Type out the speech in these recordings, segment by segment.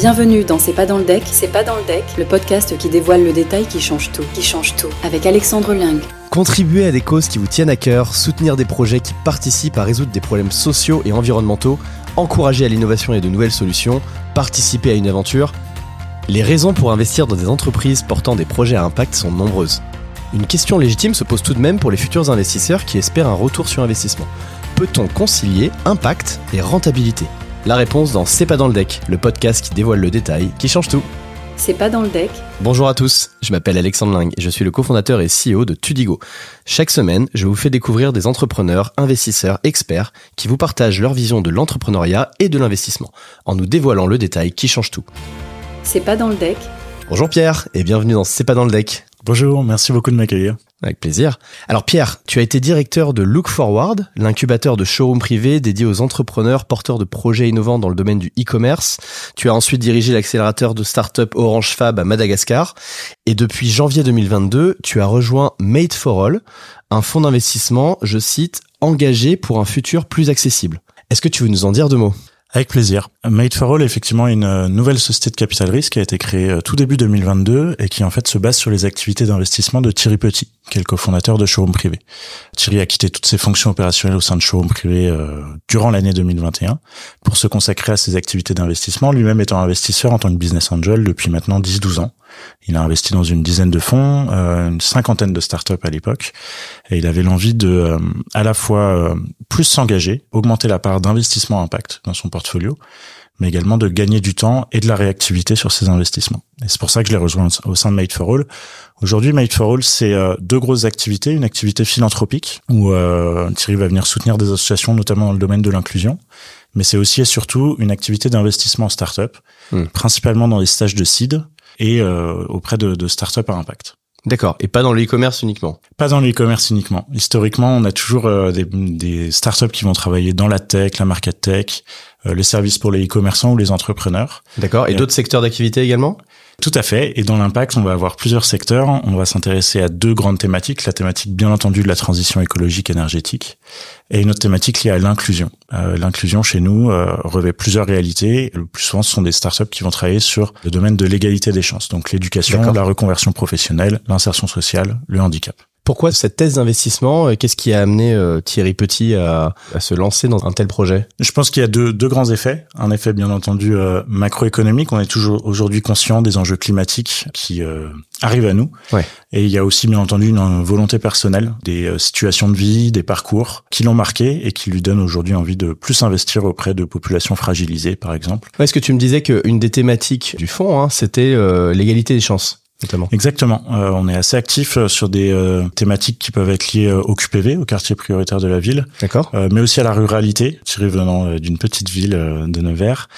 Bienvenue dans C'est pas dans le deck, c'est pas dans le deck, le podcast qui dévoile le détail qui change tout, qui change tout, avec Alexandre Ling. Contribuer à des causes qui vous tiennent à cœur, soutenir des projets qui participent à résoudre des problèmes sociaux et environnementaux, encourager à l'innovation et de nouvelles solutions, participer à une aventure. Les raisons pour investir dans des entreprises portant des projets à impact sont nombreuses. Une question légitime se pose tout de même pour les futurs investisseurs qui espèrent un retour sur investissement. Peut-on concilier impact et rentabilité? La réponse dans C'est pas dans le deck, le podcast qui dévoile le détail, qui change tout. C'est pas dans le deck. Bonjour à tous, je m'appelle Alexandre Ling et je suis le cofondateur et CEO de Tudigo. Chaque semaine, je vous fais découvrir des entrepreneurs, investisseurs, experts qui vous partagent leur vision de l'entrepreneuriat et de l'investissement, en nous dévoilant le détail qui change tout. C'est pas dans le deck. Bonjour Pierre et bienvenue dans C'est pas dans le deck. Bonjour, merci beaucoup de m'accueillir. Avec plaisir. Alors Pierre, tu as été directeur de Look Forward, l'incubateur de showroom privé dédié aux entrepreneurs porteurs de projets innovants dans le domaine du e-commerce. Tu as ensuite dirigé l'accélérateur de start-up Orange Fab à Madagascar. Et depuis janvier 2022, tu as rejoint Made for All, un fonds d'investissement, je cite, engagé pour un futur plus accessible. Est-ce que tu veux nous en dire deux mots? Avec plaisir. Made for All est effectivement une euh, nouvelle société de capital risque qui a été créée euh, tout début 2022 et qui en fait se base sur les activités d'investissement de Thierry Petit, qui est le cofondateur de Showroom Privé. Thierry a quitté toutes ses fonctions opérationnelles au sein de Showroom Privé euh, durant l'année 2021 pour se consacrer à ses activités d'investissement, lui-même étant investisseur en tant que business angel depuis maintenant 10-12 ans. Il a investi dans une dizaine de fonds, euh, une cinquantaine de startups à l'époque, et il avait l'envie de euh, à la fois euh, plus s'engager, augmenter la part d'investissement impact dans son portfolio, mais également de gagner du temps et de la réactivité sur ses investissements. Et c'est pour ça que je l'ai rejoint au sein de Made for All. Aujourd'hui, Made for All, c'est deux grosses activités. Une activité philanthropique, où Thierry va venir soutenir des associations, notamment dans le domaine de l'inclusion. Mais c'est aussi et surtout une activité d'investissement en start-up, hmm. principalement dans les stages de seed, et euh, auprès de, de startups à impact. D'accord, et pas dans le e-commerce uniquement? Pas dans le e-commerce uniquement. Historiquement, on a toujours euh, des, des, startups qui vont travailler dans la tech, la market tech, euh, les services pour les e-commerçants ou les entrepreneurs. D'accord, et, d'autres secteurs d'activité également? Tout à fait. Et dans l'impact, on va avoir plusieurs secteurs. On va s'intéresser à deux grandes thématiques. La thématique, bien entendu, de la transition écologique énergétique et une autre thématique liée à l'inclusion. Euh, l'inclusion chez nous euh, revêt plusieurs réalités. Le plus souvent, ce sont des startups qui vont travailler sur le domaine de l'égalité des chances. Donc l'éducation, la reconversion professionnelle, l'insertion sociale, le handicap. Pourquoi cette thèse d'investissement Qu'est-ce qui a amené euh, Thierry Petit à, se lancer dans un tel projet? Je pense qu'il y a deux, deux, grands effets. Un effet bien entendu euh, macroéconomique. On est toujours aujourd'hui conscient des enjeux climatiques qui euh, arrivent à nous. Ouais. Et il y a aussi bien entendu une volonté personnelle, des situations de vie, des parcours qui l'ont marqué et qui lui donnent aujourd'hui envie de plus investir auprès de populations fragilisées, par exemple. Est-ce que tu me disais qu'une des thématiques du fonds, hein, c'était l'égalité des chances Exactement. Euh, on est assez actif euh, sur des euh, thématiques qui peuvent être liées au QPV, au quartier prioritaire de la ville. D'accord. mais aussi à la ruralité, tiré venant d'une petite ville de Nevers,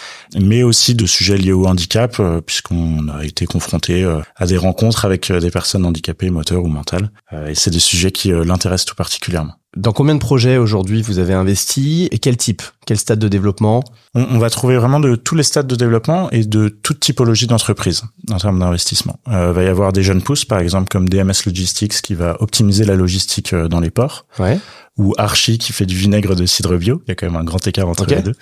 mais aussi de sujets liés au handicap, puisqu'on a été confronté à des rencontres avec des personnes handicapées moteurs ou mentales. et c'est des sujets qui l'intéressent tout particulièrement. Dans combien de projets aujourd'hui vous avez investi et quel type Quel stade de développement? On, va trouver vraiment de tous les stades de développement et de toute typologie d'entreprise en termes d'investissement. Euh, il va y avoir des jeunes pousses, par exemple comme DMS Logistics qui va optimiser la logistique euh, dans les ports. Ouais ou Archie qui fait du vinaigre de cidre bio. Il y a quand même un grand écart entre les deux.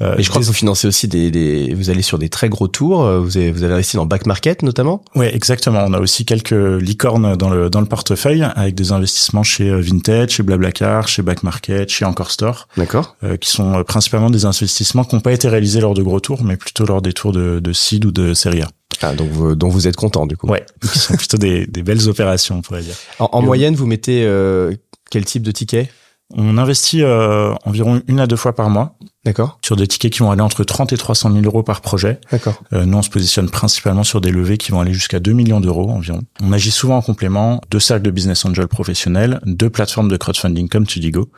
Euh, et je crois que vous financez aussi des, des, vous allez sur des très gros tours. Euh, vous avez, vous avez investi dans Back Market notamment? Oui, exactement. On a aussi quelques licornes dans le dans le portefeuille avec des investissements chez euh, Vintage, chez Blablacar, chez Back Market, chez Encore Store. D'accord. Euh, qui sont principalement des investissements qui n'ont pas été réalisés lors de gros tours, mais plutôt lors des tours de, de seed ou de série A. Ah, donc vous, dont vous êtes content du coup. Ouais, qui sont plutôt des, des belles opérations, on pourrait dire. En, en moyenne, vous mettez euh, quel type de ticket on investit euh, environ une à deux fois par mois. D'accord. Sur des tickets qui vont aller entre 30 et 300 000 euros par projet. D'accord. Euh, nous, on se positionne principalement sur des levées qui vont aller jusqu'à 2 millions d'euros environ. On agit souvent en complément de cercles de business angel professionnels, de plateformes de crowdfunding comme Tudigo,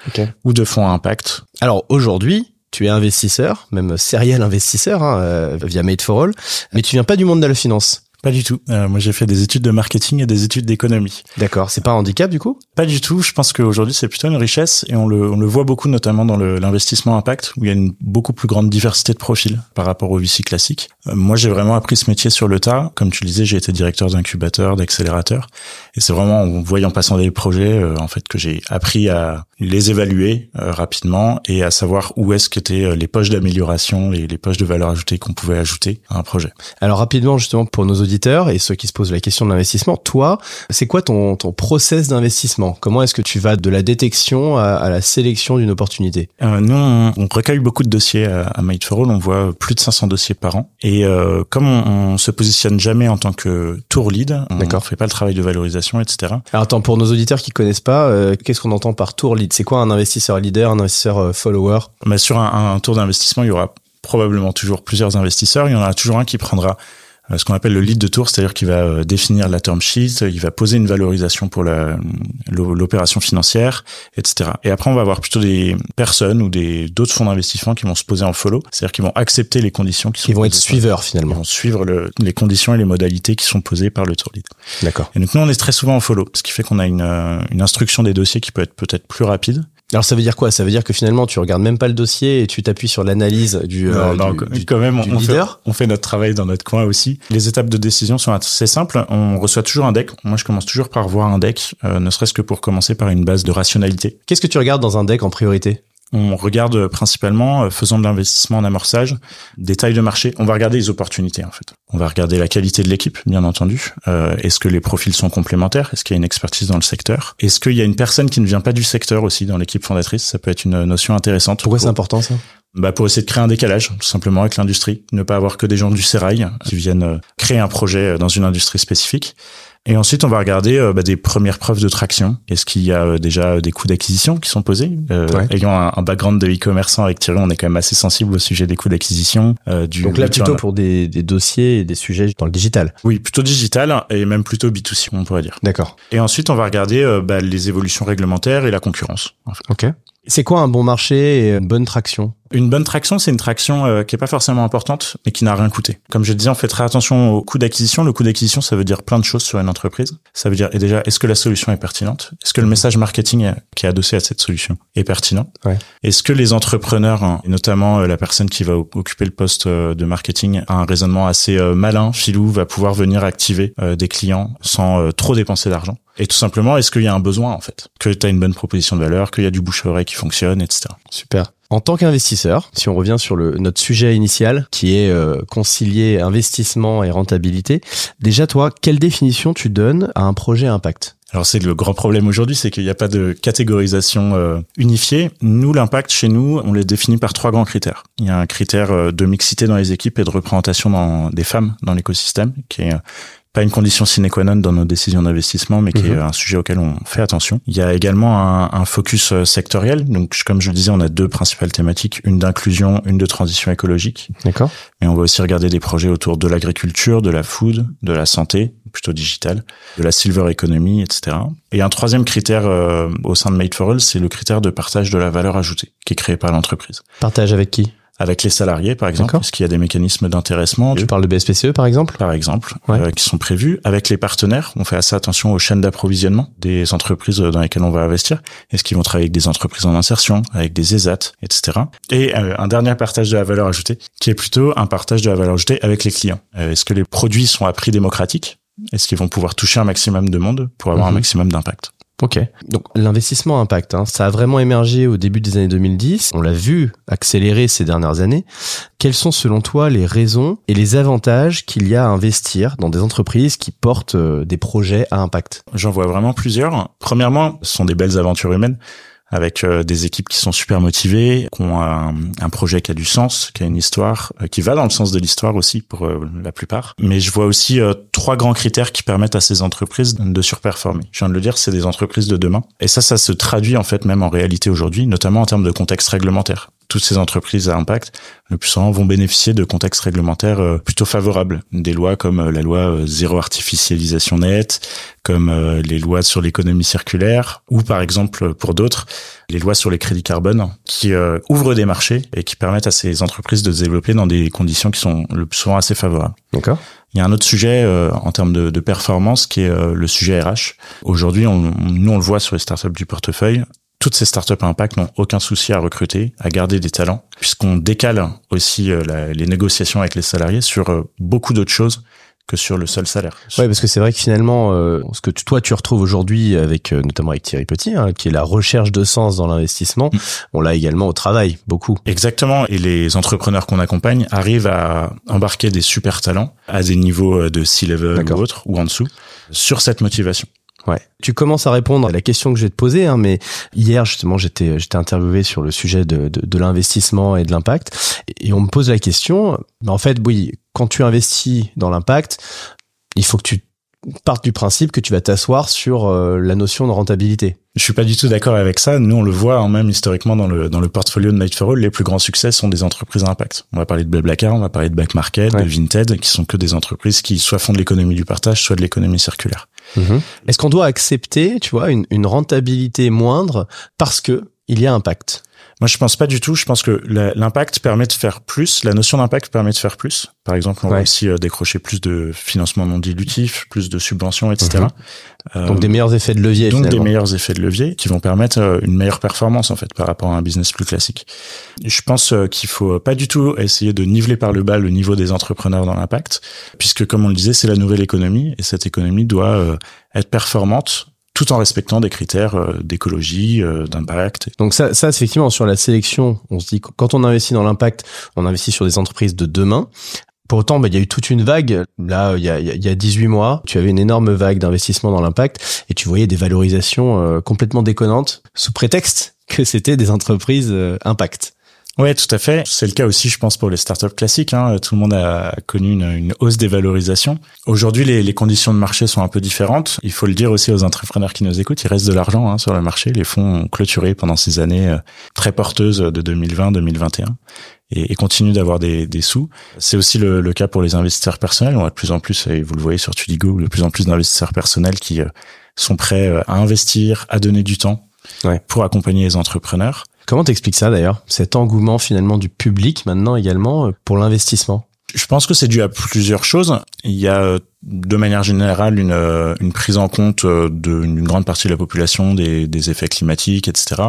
ou de fonds à impact. Alors aujourd'hui, tu es investisseur, même serial investisseur hein, euh, via Made for All, mais tu viens pas du monde de la finance. Pas du tout. Euh, moi, j'ai fait des études de marketing et des études d'économie. D'accord. C'est pas un handicap du coup? Pas du tout. Je pense qu'aujourd'hui, c'est plutôt une richesse et on le, on le voit beaucoup, notamment dans l'investissement impact, où il y a une beaucoup plus grande diversité de profils par rapport au VC classique. Euh, moi, j'ai vraiment appris ce métier sur le tas. Comme tu le disais, j'ai été directeur d'incubateur, d'accélérateur, et c'est vraiment en voyant passer des projets, euh, en fait, que j'ai appris à les évaluer rapidement et à savoir où est-ce qu'étaient les poches d'amélioration, les, les poches de valeur ajoutée qu'on pouvait ajouter à un projet. Alors rapidement justement pour nos auditeurs et ceux qui se posent la question de l'investissement, toi, c'est quoi ton, ton process d'investissement? Comment est-ce que tu vas de la détection à, la sélection d'une opportunité? Euh, Nous, on, recueille beaucoup de dossiers à, à Made for All, on voit plus de 500 dossiers par an. Et euh, comme on, on se positionne jamais en tant que tour lead, on ne fait pas le travail de valorisation, etc. Alors attends, pour nos auditeurs qui connaissent pas, euh, qu'est-ce qu'on entend par tour lead? C'est quoi un investisseur leader, un investisseur euh, follower? Bah, Sur un, un tour d'investissement, il y aura probablement toujours plusieurs investisseurs. Il y en aura toujours un qui prendra ce qu'on appelle le lead de tour, c'est-à-dire qu'il va euh, définir la term sheet, il va poser une valorisation pour l'opération financière, etc. Et après, on va avoir plutôt des personnes ou des d'autres fonds d'investissement qui vont se poser en follow, c'est-à-dire qu'ils vont accepter les conditions qui sont. Ils vont être suiveurs finalement. Ils vont suivre le, les conditions et les modalités qui sont posées par le tour lead. D'accord. Et donc nous, on est très souvent en follow, ce qui fait qu'on a une, euh, une instruction des dossiers qui peut être peut-être plus rapide alors ça veut dire quoi? Ça veut dire que finalement tu regardes même pas le dossier et tu t'appuies sur l'analyse du, euh, quand même on, leader? Fait, on fait notre travail dans notre coin aussi. Les étapes de décision sont assez simples. On reçoit toujours un deck. Moi je commence toujours par voir un deck, euh, ne serait-ce que pour commencer par une base de rationalité. Qu'est-ce que tu regardes dans un deck en priorité? On regarde principalement, euh, faisant de l'investissement en amorçage, des tailles de marché. On va regarder les opportunités en fait. On va regarder la qualité de l'équipe, bien entendu. Euh, est-ce que les profils sont complémentaires? Est-ce qu'il y a une expertise dans le secteur? Est-ce qu'il y a une personne qui ne vient pas du secteur aussi dans l'équipe fondatrice? Ça peut être une notion intéressante. Pourquoi c'est important ça? Bah pour essayer de créer un décalage tout simplement avec l'industrie, ne pas avoir que des gens du sérail qui viennent euh, créer un projet dans une industrie spécifique. Et ensuite, on va regarder euh, bah, des premières preuves de traction. Est-ce qu'il y a euh, déjà des coûts d'acquisition qui sont posés? Euh, Ayant un, background de e-commerçant avec Thierry, on est quand même assez sensible au sujet des coûts d'acquisition. du Donc là, plutôt pour des, des, dossiers et des sujets dans le digital. Oui, plutôt digital et même plutôt B2C, on pourrait dire. D'accord. Et ensuite, on va regarder bah, les évolutions réglementaires et la concurrence. En fait. Ok. C'est quoi un bon marché et une bonne traction? Une bonne traction, c'est une traction euh, qui est pas forcément importante, mais qui n'a rien coûté. Comme je disais, on fait très attention au coût d'acquisition. Le coût d'acquisition, ça veut dire plein de choses sur une entreprise. Ça veut dire, et déjà, est-ce que la solution est pertinente? Est-ce que le message marketing qui est adossé à cette solution est pertinent? Ouais. Est-ce que les entrepreneurs, hein, et notamment euh, la personne qui va occuper le poste euh, de marketing, a un raisonnement assez malin, filou, va pouvoir venir activer des clients sans trop dépenser d'argent? Et tout simplement, est-ce qu'il y a un besoin en fait? Que tu as une bonne proposition de valeur, qu'il y a du bouche-oreille qui fonctionne, etc. Super. En tant qu'investisseur, si on revient sur le, notre sujet initial, qui est euh, concilier investissement et rentabilité, déjà toi, quelle définition tu donnes à un projet impact? Alors c'est le grand problème aujourd'hui, c'est qu'il n'y a pas de catégorisation euh, unifiée. Nous, l'impact chez nous, on les définit par trois grands critères. Il y a un critère euh, de mixité dans les équipes et de représentation dans, des femmes dans l'écosystème, qui est pas une condition sine qua non dans nos décisions d'investissement, mais qui est mhm. un sujet auquel on fait attention. Il y a également un, un, focus euh, sectoriel. Donc, comme je le disais, on a deux principales thématiques, une d'inclusion, une de transition écologique. D'accord. Mais on va aussi regarder des projets autour de l'agriculture, de la food, de la santé, plutôt digitale, de la silver economy, etc. Et un troisième critère euh, au sein de Made for All, c'est le critère de partage de la valeur ajoutée qui est créé par l'entreprise. Partage avec qui? Avec les salariés, par exemple, parce qu'il y a des mécanismes d'intéressement. Tu parles de BSPCE, par exemple Par exemple, euh, qui sont prévus. Avec les partenaires, on fait assez attention aux chaînes d'approvisionnement des entreprises dans lesquelles on va investir. Est-ce qu'ils vont travailler avec des entreprises en insertion, avec des ESAT, etc. Et euh, un dernier partage de la valeur ajoutée, qui est plutôt un partage de la valeur ajoutée avec les clients. Euh, est-ce que les produits sont à prix démocratique? Est-ce qu'ils vont pouvoir toucher un maximum de monde pour avoir un mhm. maximum d'impact? Ok. Donc l'investissement impact, hein, ça a vraiment émergé au début des années 2010. On l'a vu accélérer ces dernières années. Quelles sont selon toi les raisons et les avantages qu'il y a à investir dans des entreprises qui portent euh, des projets à impact? J'en vois vraiment plusieurs. Premièrement, ce sont des belles aventures humaines avec euh, des équipes qui sont super motivées, qui ont un, un, projet qui a du sens, qui a une histoire, euh, qui va dans le sens de l'histoire aussi pour euh, la plupart. Mais je vois aussi trois grands critères qui permettent à ces entreprises de surperformer. Je viens de le dire, c'est des entreprises de demain. Et ça, ça se traduit en fait même en réalité aujourd'hui, notamment en termes de contexte réglementaire toutes ces entreprises à impact, le plus souvent vont bénéficier de contextes réglementaires euh, plutôt favorables. Des lois comme euh, la loi euh, zéro artificialisation nette, comme les lois sur l'économie circulaire, ou par exemple pour d'autres, les lois sur les crédits carbone, qui ouvrent des marchés et qui permettent à ces entreprises de se développer dans des conditions qui sont le plus souvent assez favorables. D'accord. Il y a un autre sujet en termes de, de, performance qui est le sujet RH. Aujourd'hui, on, nous on le voit sur les startups du portefeuille, toutes ces startups à impact n'ont aucun souci à recruter, à garder des talents, puisqu'on décale aussi euh, les négociations avec les salariés sur euh, beaucoup d'autres choses que sur le seul salaire. Ouais, parce que c'est vrai que finalement, euh, ce que toi tu retrouves aujourd'hui avec euh, notamment avec Thierry Petit, hein, qui est la recherche de sens dans l'investissement, mm. on l'a également au travail beaucoup. Exactement. Et les entrepreneurs qu'on accompagne arrivent à embarquer des super talents à des niveaux de C-level ou autres ou en dessous sur cette motivation. Ouais. Tu commences à répondre à la question que je vais te poser, hein, mais hier justement j'étais j'étais interviewé sur le sujet de, de, de l'investissement et de l'impact, et on me pose la question. En fait, oui, quand tu investis dans l'impact, il faut que tu partes du principe que tu vas t'asseoir sur euh, la notion de rentabilité. Je suis pas du tout d'accord avec ça. Nous, on le voit hein, même historiquement dans le dans le portfolio de Night for All, les plus grands succès sont des entreprises à impact. On va parler de Blablacar, on va parler de Back Market, de Vinted, qui sont que des entreprises qui soit font de l'économie du partage, soit de l'économie circulaire. Mhm. Est-ce qu'on doit accepter, tu vois, une, une rentabilité moindre parce que il y a impact? Moi, je pense pas du tout. Je pense que l'impact permet de faire plus. La notion d'impact permet de faire plus. Par exemple, on va aussi euh, décrocher plus de financement non dilutif, plus de subventions, etc. Mhm. Euh, donc des meilleurs effets de levier. Donc des meilleurs effets de levier qui vont permettre euh, une meilleure performance en fait par rapport à un business plus classique. Je pense qu'il faut pas du tout essayer de niveler par le bas le niveau des entrepreneurs dans l'impact, puisque comme on le disait, c'est la nouvelle économie et cette économie doit être performante tout en respectant des critères euh, d'écologie, euh, d'impact. Donc ça, ça effectivement sur la sélection, on se dit quand on investit dans l'impact, on investit sur des entreprises de demain. Pour autant, bah, il y a eu toute une vague. Là, il y a, y a 18 mois, tu avais une énorme vague d'investissement dans l'impact et tu voyais des valorisations euh, complètement déconnantes sous prétexte que c'était des entreprises impact. Ouais, tout à fait. C'est le cas aussi, je pense, pour les startups classiques. Hein. Tout le monde a connu une, une hausse des valorisations. Aujourd'hui, les, les, conditions de marché sont un peu différentes. Il faut le dire aussi aux entrepreneurs qui nous écoutent, il reste de l'argent hein, sur le marché. Les fonds ont clôturé pendant ces années euh, très porteuses de 2020-2021 et, et continuent d'avoir des, des, sous. C'est aussi le, le, cas pour les investisseurs personnels. On a de plus en plus, et vous le voyez sur Tudigo, de plus en plus d'investisseurs personnels qui euh, sont prêts euh, à investir, à donner du temps ouais. pour accompagner les entrepreneurs. Comment t'expliques ça d'ailleurs Cet engouement finalement du public maintenant également euh, pour l'investissement? Je pense que c'est dû à plusieurs choses. Il y a euh, de manière générale une, euh, prise en compte d'une grande partie de la population des, des effets climatiques, etc.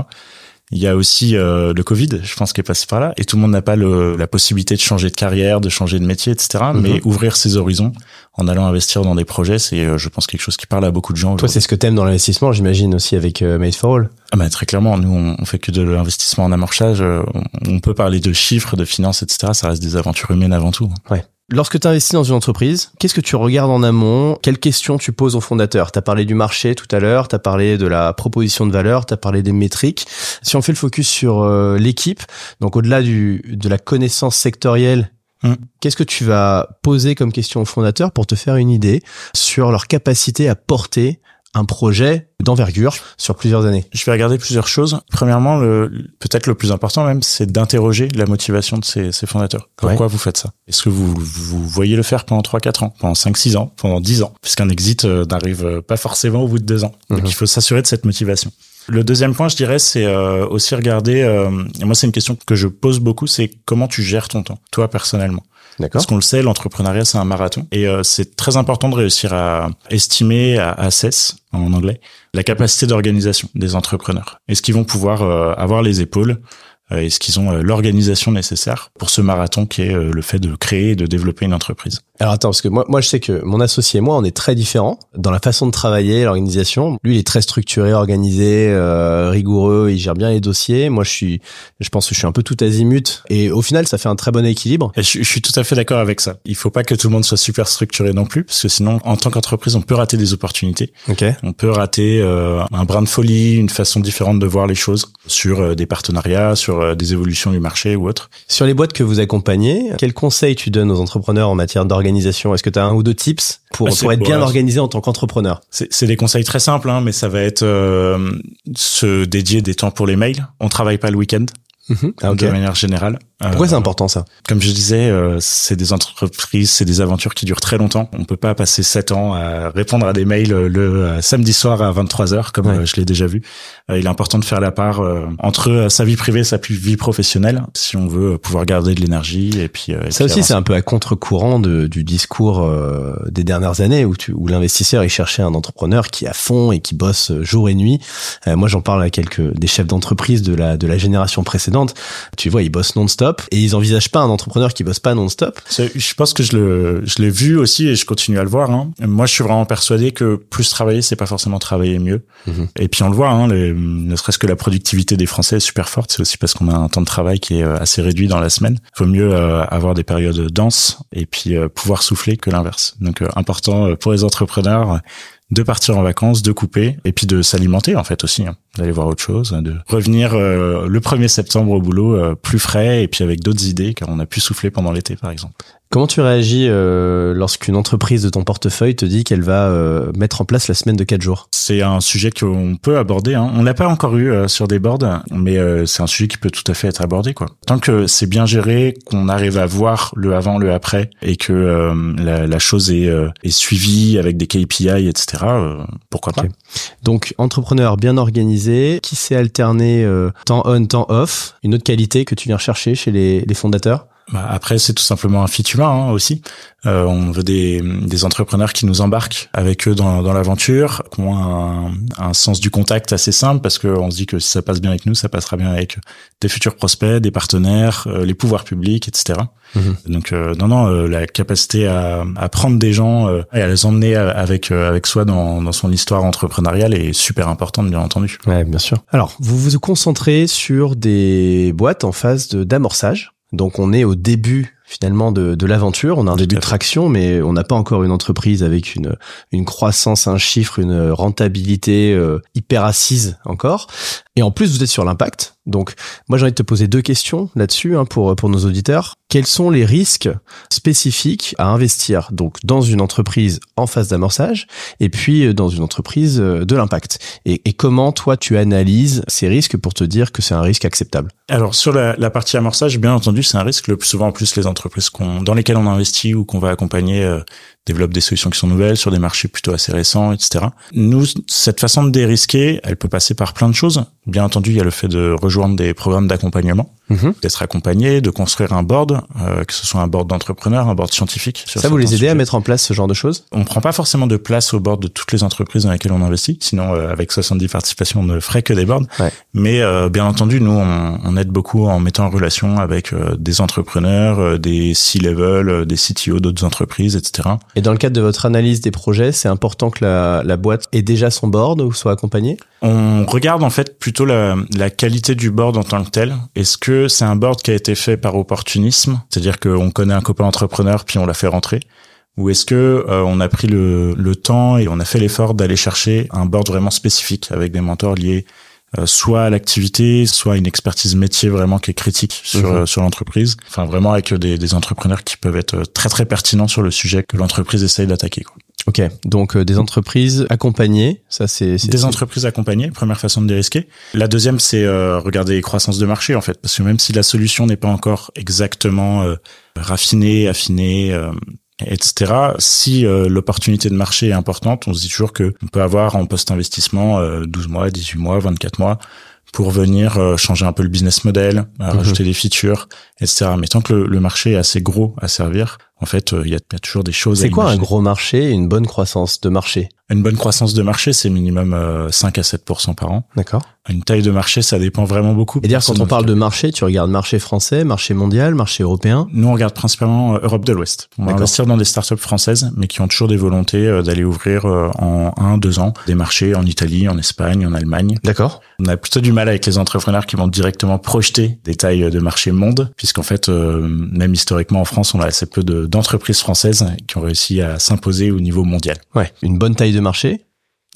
Il y a aussi euh, le Covid, je pense, qui est passé par là, et tout le monde n'a pas le, la possibilité de changer de carrière, de changer de métier, etc. Mhm. Mais ouvrir ses horizons en allant investir dans des projets, c'est, euh, je pense, quelque chose qui parle à beaucoup de gens. Toi, c'est ce que t'aimes dans l'investissement, j'imagine aussi avec euh, Made for All. Ah bah très clairement, nous on, on fait que de l'investissement en amorçage. Euh, on, on peut parler de chiffres, de finances, etc. Ça reste des aventures humaines avant tout. Ouais. Lorsque tu investis dans une entreprise, qu'est-ce que tu regardes en amont? Quelles questions tu poses au fondateur? Tu as parlé du marché tout à l'heure, tu as parlé de la proposition de valeur, tu as parlé des métriques. Si on fait le focus sur euh, l'équipe, donc au-delà du de la connaissance sectorielle, mmh. qu'est-ce que tu vas poser comme question au fondateur pour te faire une idée sur leur capacité à porter un projet d'envergure sur plusieurs années Je vais regarder plusieurs choses. Premièrement, le, peut-être le plus important même, c'est d'interroger la motivation de ces, ces fondateurs. Pourquoi ouais. vous faites ça? Est-ce que vous, vous voyez le faire pendant 3-4 ans, pendant 5-6 ans, pendant 10 ans? Puisqu'un exit euh, n'arrive pas forcément au bout de 2 ans. Donc -hmm. il faut s'assurer de cette motivation. Le deuxième point, je dirais, c'est euh, aussi regarder, euh, et moi c'est une question que je pose beaucoup, c'est comment tu gères ton temps, toi personnellement? Parce qu'on le sait, l'entrepreneuriat, c'est un marathon. Et euh, c'est très important de réussir à estimer, à assess en anglais, la capacité d'organisation des entrepreneurs. Est-ce qu'ils vont pouvoir euh, avoir les épaules Est-ce qu'ils ont l'organisation nécessaire pour ce marathon qui est le fait de créer et de développer une entreprise? Alors attends, parce que moi, moi je sais que mon associé et moi, on est très différents dans la façon de travailler, l'organisation. Lui, il est très structuré, organisé, euh, rigoureux, il gère bien les dossiers. Moi, je suis, je pense que je suis un peu tout azimut. Et au final, ça fait un très bon équilibre. Je, je suis tout à fait d'accord avec ça. Il faut pas que tout le monde soit super structuré non plus, parce que sinon, en tant qu'entreprise, on peut rater des opportunités. Okay. On peut rater euh, un brin de folie, une façon différente de voir les choses sur euh, des partenariats, sur euh, des évolutions du marché ou autre. Sur les boîtes que vous accompagnez, quels conseils tu donnes aux entrepreneurs en matière d'organisation? Organisation Est-ce que tu as un ou deux tips pour, pour être bien organisé en tant qu'entrepreneur? C'est des conseils très simples, hein, mais ça va être euh, se dédier des temps pour les mails. On travaille pas le week-end. Mmh. Ah, okay. de manière générale. Pourquoi euh, c'est important ça? Comme je disais, euh, c'est des entreprises, c'est des aventures qui durent très longtemps. On peut pas passer sept ans à répondre à des mails le samedi soir à 23 h comme ouais. je l'ai déjà vu. il est important de faire la part entre sa vie privée et sa vie professionnelle si on veut pouvoir garder de l'énergie et puis. Et ça puis aussi, c'est un peu à contre-courant du discours des dernières années où, tu, où l'investisseur il cherchait un entrepreneur qui est à fond et qui bosse jour et nuit. moi, j'en parle à quelques des chefs d'entreprise de la de la génération précédente, tu vois, ils bossent non-stop et ils envisagent pas un entrepreneur qui bosse pas non-stop. Je pense que je le, je l'ai vu aussi et je continue à le voir. Hein. Moi, je suis vraiment persuadé que plus travailler, c'est pas forcément travailler mieux. Mhm. Et puis on le voit, hein, les, ne serait-ce que la productivité des Français est super forte. C'est aussi parce qu'on a un temps de travail qui est euh, assez réduit dans la semaine. Il faut mieux euh, avoir des périodes denses et puis euh, pouvoir souffler que l'inverse. Donc important pour les entrepreneurs de partir en vacances, de couper et puis de s'alimenter en fait aussi, hein, d'aller voir autre chose, de revenir le 1er septembre au boulot plus frais et puis avec d'autres idées car on a pu souffler pendant l'été par exemple. Comment tu réagis euh, lorsqu'une entreprise de ton portefeuille te dit qu'elle va euh, mettre en place la semaine de 4 jours? C'est un sujet qu'on peut aborder. Hein. On l'a pas encore eu euh, sur des boards, mais c'est un sujet qui peut tout à fait être abordé. Quoi. Tant que c'est bien géré, qu'on arrive à voir le avant, le après, et que la, la, chose est, est, suivie avec des KPI, etc., pourquoi pas Donc, entrepreneur bien organisé, qui sait alterner temps on, temps off, une autre qualité que tu viens chercher chez les, les fondateurs? Après, c'est tout simplement un fit humain hein, aussi. Euh, on veut des, des, entrepreneurs qui nous embarquent avec eux dans, dans l'aventure, qui ont un, un, sens du contact assez simple parce qu'on se dit que si ça passe bien avec nous, ça passera bien avec des futurs prospects, des partenaires, euh, les pouvoirs publics, etc. Mhm. Donc euh, non, non, euh, la capacité à, à, prendre des gens et à les emmener avec avec soi dans, dans son histoire entrepreneuriale est super importante, bien entendu. Ouais, bien sûr. Alors, vous vous concentrez sur des boîtes en phase d'amorçage. Donc on est au début finalement de, de l'aventure. On a un début de traction, mais on n'a pas encore une entreprise avec une, une croissance, un chiffre, une rentabilité euh, hyper assise encore. Et en plus, vous êtes sur l'impact. Donc, moi, j'ai envie de te poser deux questions là-dessus hein, pour pour nos auditeurs. Quels sont les risques spécifiques à investir donc dans une entreprise en phase d'amorçage et puis euh, dans une entreprise euh, de l'impact? Et, comment toi tu analyses ces risques pour te dire que c'est un risque acceptable? Alors sur la, la, partie amorçage, bien entendu, c'est un risque. Le plus souvent, en plus, les entreprises dans lesquelles on investit ou qu'on va accompagner euh, développent des solutions qui sont nouvelles sur des marchés plutôt assez récents, etc. Nous, cette façon de dérisquer, elle peut passer par plein de choses. Bien entendu, il y a le fait de rejoindre des programmes d'accompagnement, mhm. d'être accompagné, de construire un board, euh, que ce soit un board d'entrepreneurs, un board scientifique. Ça, vous les aidez à mettre en place ce genre de choses? On prend pas forcément de place au board de toutes les entreprises dans lesquelles on investit. Sinon, euh, avec 70 participations, on ne ferait que des boards. Mais euh, bien entendu, nous, on, on, aide beaucoup en mettant en relation avec des entrepreneurs, des C-level, des CTO d'autres entreprises, etc. Et dans le cadre de votre analyse des projets, c'est important que la, la boîte ait déjà son board ou soit accompagnée? On regarde en fait plutôt la, la qualité du board en tant que tel. Est-ce que c'est un board qui a été fait par opportunisme, c'est-à-dire qu'on connaît un copain entrepreneur puis on l'a fait rentrer ou est-ce que euh, on a pris le, le, temps et on a fait l'effort d'aller chercher un board vraiment spécifique avec des mentors liés euh, soit à l'activité, soit une expertise métier vraiment qui est critique sur mhm. euh, sur l'entreprise. Enfin vraiment avec des, des, entrepreneurs qui peuvent être très très pertinents sur le sujet que l'entreprise essaye d'attaquer. Ok, donc euh, des entreprises accompagnées, ça c'est des entreprises accompagnées. Première façon de dérisquer. La deuxième, c'est regarder les croissances de marché en fait, parce que même si la solution n'est pas encore exactement raffinée, affinée, etc. Si euh, l'opportunité de marché est importante, on se dit toujours que on peut avoir en post-investissement 12 euh, mois, 18 mois, 24 mois pour venir euh, changer un peu le business model, mhm. rajouter des features, etc. Mais tant que le, marché est assez gros à servir, en fait, il y, a, toujours des choses. C'est quoi un gros marché et une bonne croissance de marché? Une bonne croissance de marché, c'est minimum 5 à 7% par an. D'accord. Une taille de marché, ça dépend vraiment beaucoup. Et dire quand on parle de marché, tu regardes marché français, marché mondial, marché européen? Nous, on regarde principalement euh, Europe de l'Ouest. On va investir dans des startups françaises, mais qui ont toujours des volontés euh, d'aller ouvrir euh, en un, deux ans des marchés en Italie, en Espagne, en Allemagne. D'accord. On a plutôt du mal avec les entrepreneurs qui vont directement projeter des tailles de marché monde, puisqu'en fait, même historiquement en France, on a assez peu d'entreprises françaises qui ont réussi à s'imposer au niveau mondial. Ouais, une bonne taille de marché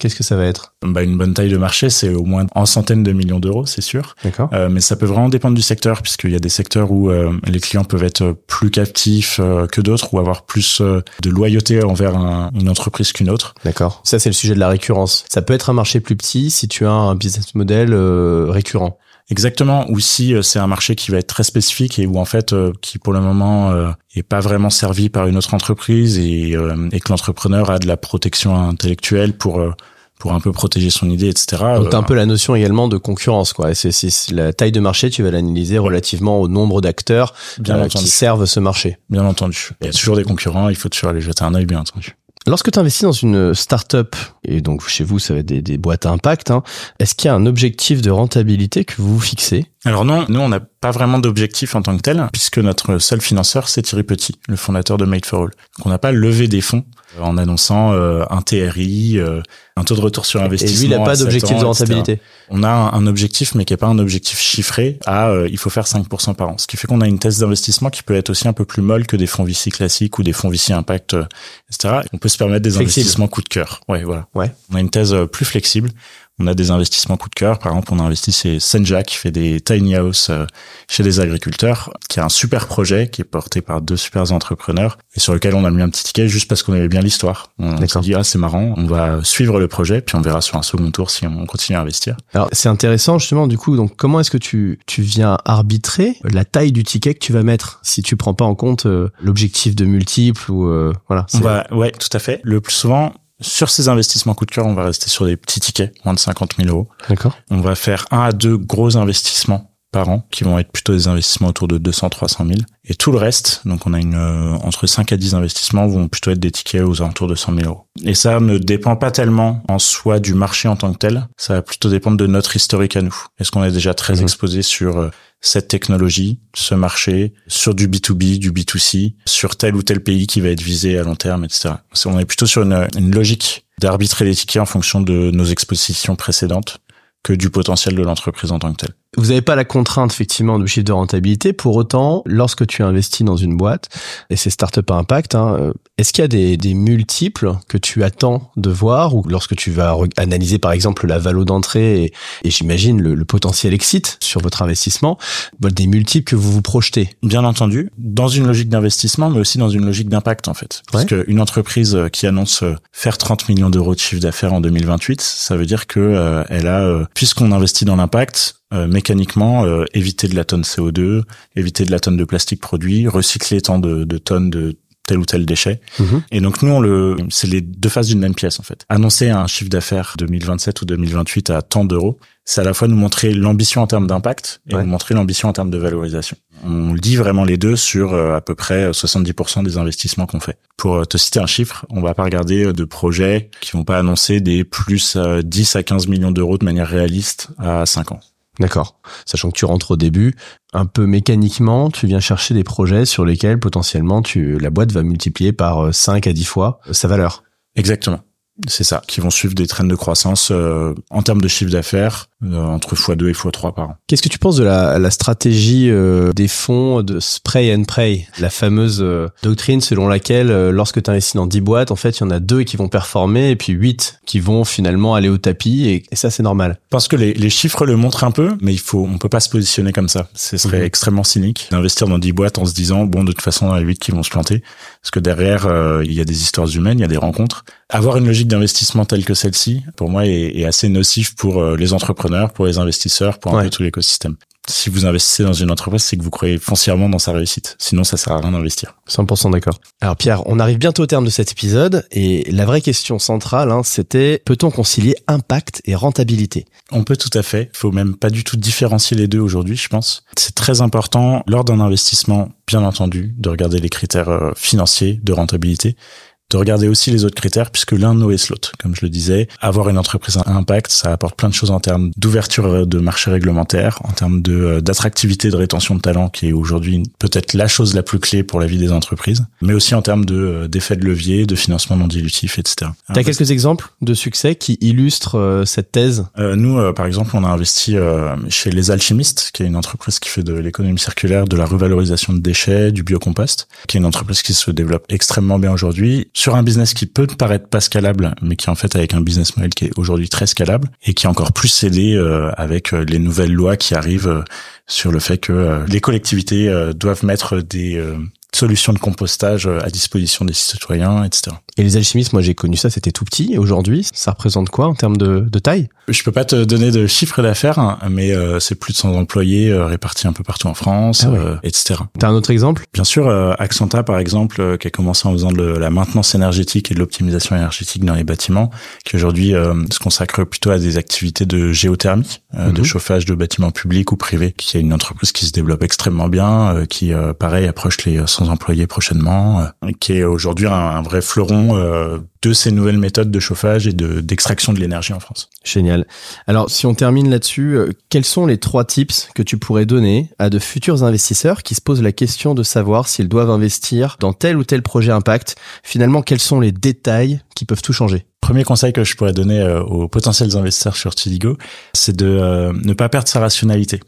Qu'est-ce que ça va être? Bah, Une bonne taille de marché, c'est au moins en centaines de millions d'euros, c'est sûr. D'accord. Euh, mais ça peut vraiment dépendre du secteur, puisqu'il y a des secteurs où euh, les clients peuvent être plus captifs euh, que d'autres, ou avoir plus de loyauté envers une entreprise qu'une autre. D'accord. Ça, c'est le sujet de la récurrence. Ça peut être un marché plus petit si tu as un business model récurrent. Exactement, ou si c'est un marché qui va être très spécifique et où en fait, qui pour le moment est pas vraiment servi par une autre entreprise et, et que l'entrepreneur a de la protection intellectuelle pour pour un peu protéger son idée, etc. Donc t'as un peu la notion également de concurrence, quoi. C'est, la taille de marché, tu vas l'analyser relativement au nombre d'acteurs euh, qui servent ce marché. Bien entendu. Il y a toujours des concurrents, il faut toujours aller jeter un œil, bien entendu. Lorsque tu investis dans une start-up, et donc chez vous, ça va être des, boîtes à impact, hein, est-ce qu'il y a un objectif de rentabilité que vous vous fixez? Alors non, nous on n'a pas vraiment d'objectif en tant que tel, puisque notre seul financeur c'est Thierry Petit, le fondateur de Made for All. Donc on n'a pas levé des fonds en annonçant euh, un TRI, euh, un taux de retour sur investissement. Et lui, il n'a pas d'objectif de rentabilité. On a un, objectif, mais qui n'est pas un objectif chiffré à euh, il faut faire 5% par an. Ce qui fait qu'on a une thèse d'investissement qui peut être aussi un peu plus molle que des fonds VC classiques ou des fonds VC impact, etc. On peut se permettre des investissements coup de cœur. Ouais, voilà. Ouais. On a une thèse plus flexible on a des investissements coup de cœur. Par exemple, on a investi chez Senja qui fait des tiny house euh, chez des agriculteurs, qui a un super projet qui est porté par deux super entrepreneurs et sur lequel on a mis un petit ticket juste parce qu'on aimait bien l'histoire. On s'est dit ah c'est marrant, on va suivre le projet puis on verra sur un second tour si on continue à investir. Alors c'est intéressant justement du coup. Donc comment est-ce que tu tu viens arbitrer la taille du ticket que tu vas mettre si tu prends pas en compte euh, l'objectif de multiples ou euh, voilà. On va ouais tout à fait. Le plus souvent sur ces investissements coup de cœur, on va rester sur des petits tickets, moins de 50 000 euros. D'accord. On va faire un à deux gros investissements par an, qui vont être plutôt des investissements autour de 200-300 000. Et tout le reste, donc on a une euh, entre 5 à 10 investissements, vont plutôt être des tickets aux alentours de 100 000 euros. Et ça ne dépend pas tellement en soi du marché en tant que tel, ça va plutôt dépendre de notre historique à nous. Est-ce qu'on est déjà très mhm. exposé sur euh, cette technologie, ce marché, sur du B2B, du B2C, sur tel ou tel pays qui va être visé à long terme, etc. On est plutôt sur une, logique d'arbitrer les tickets en fonction de nos expositions précédentes que du potentiel de l'entreprise en tant que telle. Vous n'avez pas la contrainte effectivement du chiffre de rentabilité. Pour autant, lorsque tu investis dans une boîte et c'est startup à impact, hein, euh, est-ce qu'il y a des, des, multiples que tu attends de voir ou lorsque tu vas analyser par exemple la valo d'entrée et, et j'imagine le, le, potentiel exit sur votre investissement, des multiples que vous vous projetez? Bien entendu, dans une logique d'investissement, mais aussi dans une logique d'impact en fait. Parce qu'une entreprise qui annonce faire 30 millions d'euros de chiffre d'affaires en 2028, ça veut dire que euh, elle a, euh, puisqu'on investit dans l'impact, euh, mécaniquement euh, éviter de la tonne CO2, éviter de la tonne de plastique produit, recycler tant de, de tonnes de tel ou tel déchet. Mhm. Et donc nous, on le, c'est les deux faces d'une même pièce en fait. Annoncer un chiffre d'affaires 2027 ou 2028 à tant d'euros, c'est à la fois nous montrer l'ambition en termes d'impact et nous montrer l'ambition en termes de valorisation. On dit vraiment les deux sur euh, à peu près 70% des investissements qu'on fait. Pour te citer un chiffre, on va pas regarder de projets qui vont pas annoncer des plus 10 à 15 millions d'euros de manière réaliste à 5 ans. D'accord. Sachant que tu rentres au début, un peu mécaniquement, tu viens chercher des projets sur lesquels potentiellement tu, la boîte va multiplier par 5 euh, à 10 fois sa valeur. Exactement. C'est ça, qui vont suivre des traînes de croissance euh, en termes de chiffre d'affaires euh, entre x2 et x3 par an. Qu'est-ce que tu penses de la, la stratégie euh, des fonds de spray and pray, la fameuse doctrine selon laquelle lorsque tu investis dans 10 boîtes, en fait, il y en a deux qui vont performer et puis 8 qui vont finalement aller au tapis et, et ça c'est normal. Parce que les, les, chiffres le montrent un peu, mais il faut on peut pas se positionner comme ça. Ce serait mhm. extrêmement cynique d'investir dans 10 boîtes en se disant bon de toute façon il y a 8 qui vont se planter parce que derrière il y a des histoires humaines, il y a des rencontres. Avoir une logique d'investissement telle que celle-ci, pour moi, est, est, assez nocif pour euh, les entrepreneurs, pour les investisseurs, pour un peu tout l'écosystème. Si vous investissez dans une entreprise, c'est que vous croyez foncièrement dans sa réussite. Sinon, ça sert à rien d'investir. 100% d'accord. Alors Pierre, on arrive bientôt au terme de cet épisode et la vraie question centrale, hein, c'était peut-on concilier impact et rentabilité? On peut tout à fait. Il faut même pas du tout différencier les deux aujourd'hui, je pense. C'est très important lors d'un investissement, bien entendu, de regarder les critères euh, financiers de rentabilité de regarder aussi les autres critères puisque l'un nourrit l'autre. Comme je le disais, avoir une entreprise à impact, ça apporte plein de choses en termes d'ouverture de marché réglementaire, en termes de euh, d'attractivité, de rétention de talent, qui est aujourd'hui peut-être la chose la plus clé pour la vie des entreprises, mais aussi en termes de euh, d'effet de levier, de financement non dilutif, etc. T'as quelques exemples de succès qui illustrent euh, cette thèse? Nous, par exemple, on a investi chez Les Alchimistes, qui est une entreprise qui fait de l'économie circulaire, de la revalorisation de déchets, du biocompost, qui est une entreprise qui se développe extrêmement bien aujourd'hui sur un business qui peut paraître pas scalable, mais qui en fait avec un business model qui est aujourd'hui très scalable et qui est encore plus scellé euh, avec euh, les nouvelles lois qui arrivent euh, sur le fait que les collectivités doivent mettre des solutions de compostage à disposition des citoyens, etc. Et les alchimistes, moi j'ai connu ça, c'était tout petit. Aujourd'hui, ça représente quoi en termes de, de taille? Je peux pas te donner de chiffre d'affaires, hein, mais euh, c'est plus de 100 employés euh, répartis un peu partout en France, ah euh, etc. T'as un autre exemple? Bien sûr, Accenta par exemple, qui a commencé en faisant de la maintenance énergétique et de l'optimisation énergétique dans les bâtiments, qui aujourd'hui se consacre plutôt à des activités de géothermie, de mhm. chauffage de bâtiments publics ou privés, qui est une entreprise qui se développe extrêmement bien, qui pareil approche les 100 employés prochainement, qui est aujourd'hui un vrai fleuron euh, de ces nouvelles méthodes de chauffage et de d'extraction de l'énergie en France. Génial. Alors, si on termine là-dessus, euh, quels sont les trois tips que tu pourrais donner à de futurs investisseurs qui se posent la question de savoir s'ils doivent investir dans tel ou tel projet impact? Finalement, quels sont les détails qui peuvent tout changer? Premier conseil que je pourrais donner euh, aux potentiels investisseurs sur Tidigo, c'est de euh, ne pas perdre sa rationalité.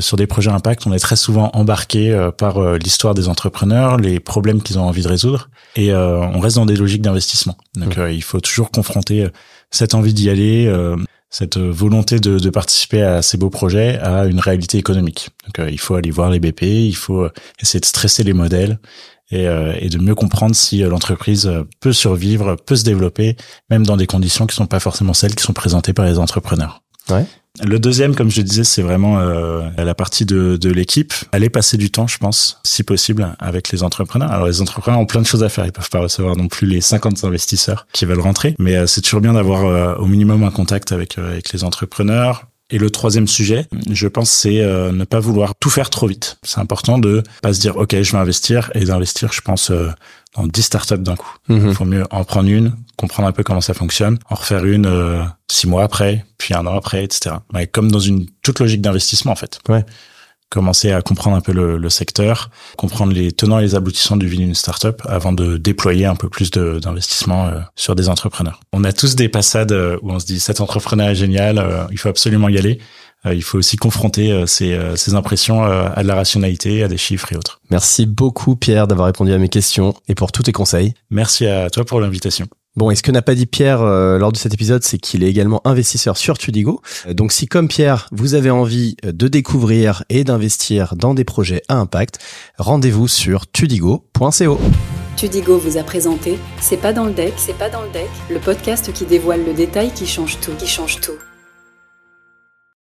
sur des projets impact, on est très souvent embarqué par l'histoire des entrepreneurs, les problèmes qu'ils ont envie de résoudre, et on reste dans des logiques d'investissement. Donc, mmh. il faut toujours confronter cette envie d'y aller, euh, cette volonté de, de, participer à ces beaux projets à une réalité économique. Donc euh, il faut aller voir les BP, il faut euh, essayer de stresser les modèles et, et de mieux comprendre si l'entreprise peut survivre, peut se développer, même dans des conditions qui sont pas forcément celles qui sont présentées par les entrepreneurs. Ouais. Le deuxième, comme je disais, c'est vraiment euh, la partie de, l'équipe. Aller passer du temps, je pense, si possible, avec les entrepreneurs. Alors les entrepreneurs ont plein de choses à faire. Ils peuvent pas recevoir non plus les 50 investisseurs qui veulent rentrer, mais euh, c'est toujours bien d'avoir euh, au minimum un contact avec avec les entrepreneurs. Et le troisième sujet, je pense, c'est ne pas vouloir tout faire trop vite. C'est important de pas se dire, OK, je vais investir et d'investir, je pense, dans 10 startups d'un coup. Mhm. Il faut mieux en prendre une, comprendre un peu comment ça fonctionne, en refaire une euh, six mois après, puis un an après, etc. Comme dans une toute logique d'investissement en fait. Ouais. Commencer à comprendre un peu le, le, secteur, comprendre les tenants et les aboutissants du vie d'une startup avant de déployer un peu plus d'investissement euh, sur des entrepreneurs. On a tous des passades euh, où on se dit cet entrepreneur est génial, il faut absolument y aller. Euh, il faut aussi confronter euh, ces, euh, ces impressions à de la rationalité, à des chiffres et autres. Merci beaucoup Pierre d'avoir répondu à mes questions et pour tous tes conseils. Merci à toi pour l'invitation. Bon, et ce que n'a pas dit Pierre lors de cet épisode, c'est qu'il est également investisseur sur Tudigo. donc si comme Pierre, vous avez envie de découvrir et d'investir dans des projets à impact, rendez-vous sur tudigo.co. Tudigo vous a présenté C'est pas dans le deck, c'est pas dans le deck, le podcast qui dévoile le détail qui change tout, qui change tout.